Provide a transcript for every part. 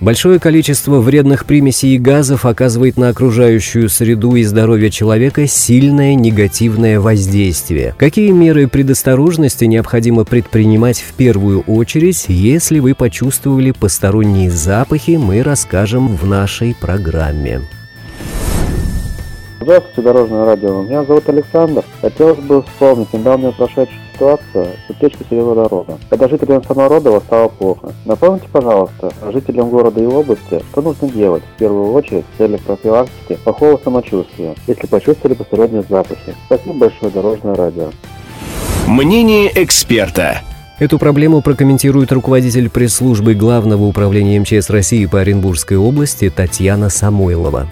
Большое количество вредных примесей и газов оказывает на окружающую среду и здоровье человека сильное негативное воздействие. Какие меры предосторожности необходимо предпринимать в первую очередь, если вы почувствовали посторонние запахи, мы расскажем в нашей программе. Здравствуйте, Дорожное радио. Меня зовут Александр. Хотелось бы вспомнить недавнюю прошедшую ситуацию с утечкой сероводорода, когда жителям Самородова стало плохо. Напомните, пожалуйста, жителям города и области, что нужно делать в первую очередь в целях профилактики плохого самочувствия, если почувствовали посторонние запахи. Спасибо большое, Дорожное радио. Мнение эксперта. Эту проблему прокомментирует руководитель пресс-службы Главного управления МЧС России по Оренбургской области Татьяна Самойлова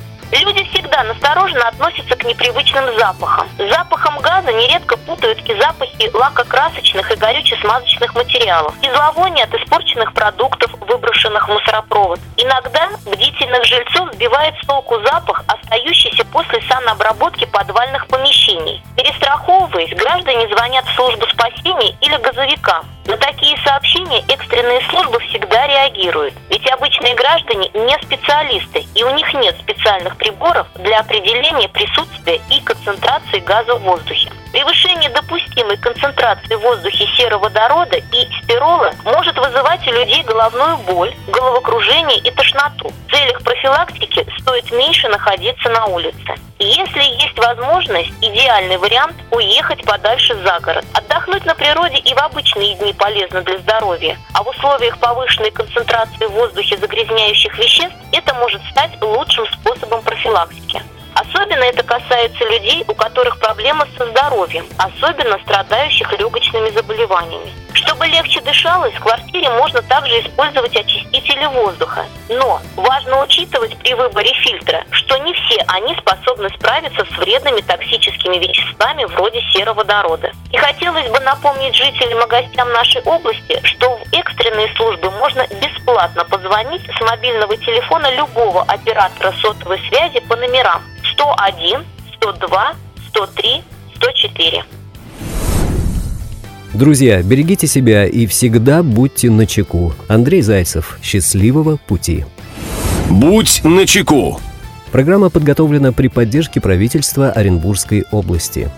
настороженно относятся к непривычным запахам. С запахом газа нередко путают и запахи лакокрасочных и горюче-смазочных материалов, и зловоние от испорченных продуктов, выброшенных в мусоропровод. Иногда бдительных жильцов сбивает с толку запах, остающийся после санобработки подвальных помещений. Перестраховываясь, граждане звонят в службу спасения или газовикам. На такие сообщения экстренные службы всегда реагируют. Ведь обычные граждане не специалисты, и у них нет специальных приборов для определения присутствия и концентрации газа в воздухе. Превышение допустимой концентрации в воздухе сероводорода и спирола может вызывать у людей головную боль, головокружение и тошноту. В целях профилактики стоит меньше находиться на улице. Если есть возможность, идеальный вариант – уехать подальше за город. Отдохнуть на природе и в обычные дни полезно для здоровья, а в условиях повышенной концентрации в воздухе загрязняющих веществ это может стать лучшим способом профилактики. Особенно это касается людей, у которых проблемы со здоровьем, особенно страдающих легочными заболеваниями. Чтобы легче дышалось, в квартире можно также использовать очистители воздуха. Но важно учитывать при выборе фильтра, что не все они способны справиться с вредными токсическими веществами вроде сероводорода. И хотелось бы напомнить жителям и гостям нашей области, что экстренные службы можно бесплатно позвонить с мобильного телефона любого оператора сотовой связи по номерам 101, 102, 103, 104. Друзья, берегите себя и всегда будьте начеку. Андрей Зайцев. Счастливого пути. Будь начеку. Программа подготовлена при поддержке правительства Оренбургской области.